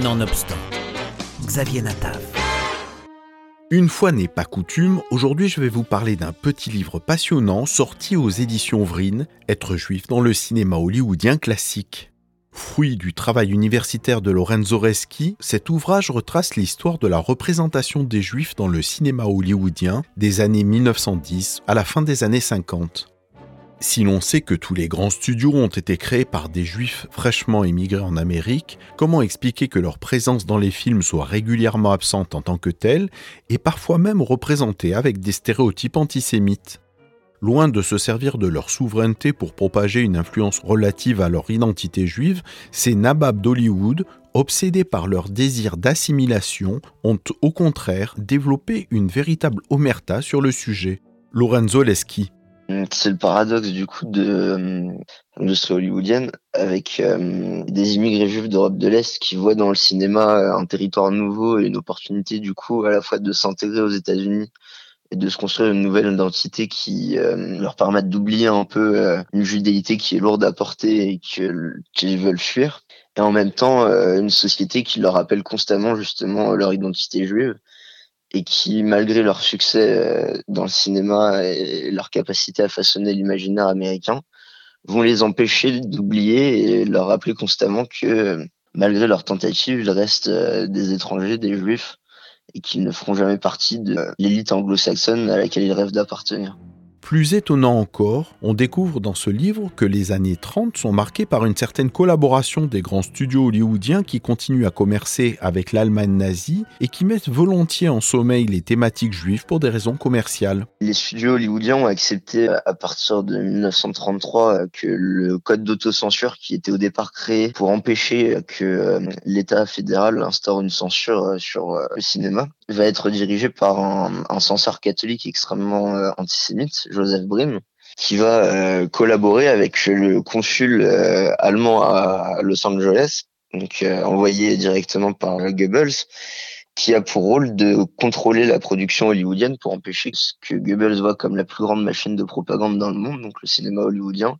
Nonobstant, Xavier Natav. Une fois n'est pas coutume, aujourd'hui je vais vous parler d'un petit livre passionnant sorti aux éditions Vrine, Être juif dans le cinéma hollywoodien classique. Fruit du travail universitaire de Lorenzo Reschi, cet ouvrage retrace l'histoire de la représentation des juifs dans le cinéma hollywoodien des années 1910 à la fin des années 50. Si l'on sait que tous les grands studios ont été créés par des juifs fraîchement émigrés en Amérique, comment expliquer que leur présence dans les films soit régulièrement absente en tant que telle et parfois même représentée avec des stéréotypes antisémites? Loin de se servir de leur souveraineté pour propager une influence relative à leur identité juive, ces nababs d'Hollywood, obsédés par leur désir d'assimilation, ont au contraire développé une véritable omerta sur le sujet. Lorenzo Leschi. C'est le paradoxe du coup de euh, l'industrie hollywoodienne avec euh, des immigrés juifs d'Europe de l'Est qui voient dans le cinéma euh, un territoire nouveau et une opportunité du coup à la fois de s'intégrer aux États-Unis et de se construire une nouvelle identité qui leur permette d'oublier un peu une judéité qui est lourde à porter et qu'ils veulent fuir. Et en même temps une société qui leur rappelle constamment justement leur identité juive et qui, malgré leur succès euh, dans le cinéma et leur capacité à façonner l'imaginaire américain, vont les empêcher d'oublier et leur rappeler constamment que, malgré leurs tentatives, ils restent euh, des étrangers, des juifs, et qu'ils ne feront jamais partie de l'élite anglo-saxonne à laquelle ils rêvent d'appartenir. Plus étonnant encore, on découvre dans ce livre que les années 30 sont marquées par une certaine collaboration des grands studios hollywoodiens qui continuent à commercer avec l'Allemagne nazie et qui mettent volontiers en sommeil les thématiques juives pour des raisons commerciales. Les studios hollywoodiens ont accepté à partir de 1933 que le code d'autocensure qui était au départ créé pour empêcher que euh, l'État fédéral instaure une censure euh, sur euh, le cinéma va être dirigé par un, censeur catholique extrêmement antisémite Joseph Brim, qui va euh, collaborer avec le consul euh, allemand à Los Angeles, donc euh, envoyé directement par Goebbels, qui a pour rôle de contrôler la production hollywoodienne pour empêcher ce que Goebbels voit comme la plus grande machine de propagande dans le monde, donc le cinéma hollywoodien,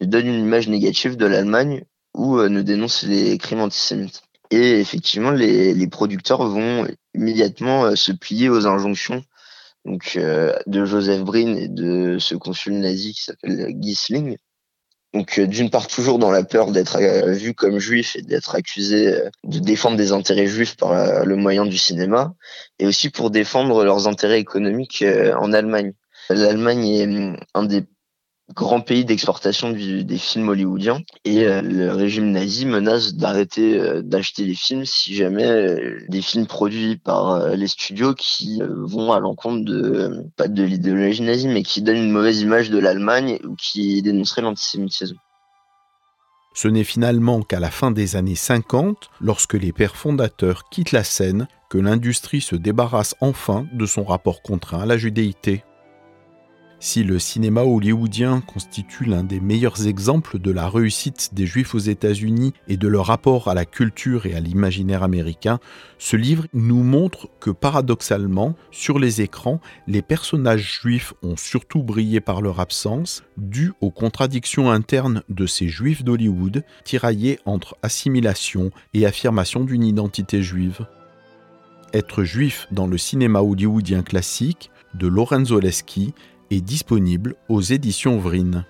ne donne une image négative de l'Allemagne ou ne dénonce les crimes antisémites. Et effectivement, les, producteurs vont immédiatement se plier aux injonctions donc euh, de Joseph Brin et de ce consul nazi qui s'appelle Gisling. Donc euh, d'une part toujours dans la peur d'être euh, vu comme juif et d'être accusé de défendre des intérêts juifs par le moyen du cinéma, et aussi pour défendre leurs intérêts économiques en Allemagne. L'Allemagne est hum, un des grand pays d'exportation des films hollywoodiens et euh, le régime nazi menace d'arrêter euh, d'acheter les films si jamais euh, des films produits par les studios qui vont à l'encontre de pas de l'idéologie nazie mais qui donnent une mauvaise image de l'Allemagne ou qui dénonceraient l'antisémitisme. Ce n'est finalement qu'à la fin des années 50, lorsque les pères fondateurs quittent la scène, que l'industrie se débarrasse enfin de son rapport contraint à la judéité. Si le cinéma hollywoodien constitue l'un des meilleurs exemples de la réussite des Juifs aux États-Unis et de leur rapport à la culture et à l'imaginaire américain, ce livre nous montre que paradoxalement, sur les écrans, les personnages juifs ont surtout brillé par leur absence, dû aux contradictions internes de ces Juifs d'Hollywood, tiraillés entre assimilation et affirmation d'une identité juive. Être juif dans le cinéma hollywoodien classique de Lorenzo Leschi est disponible aux éditions Vrine.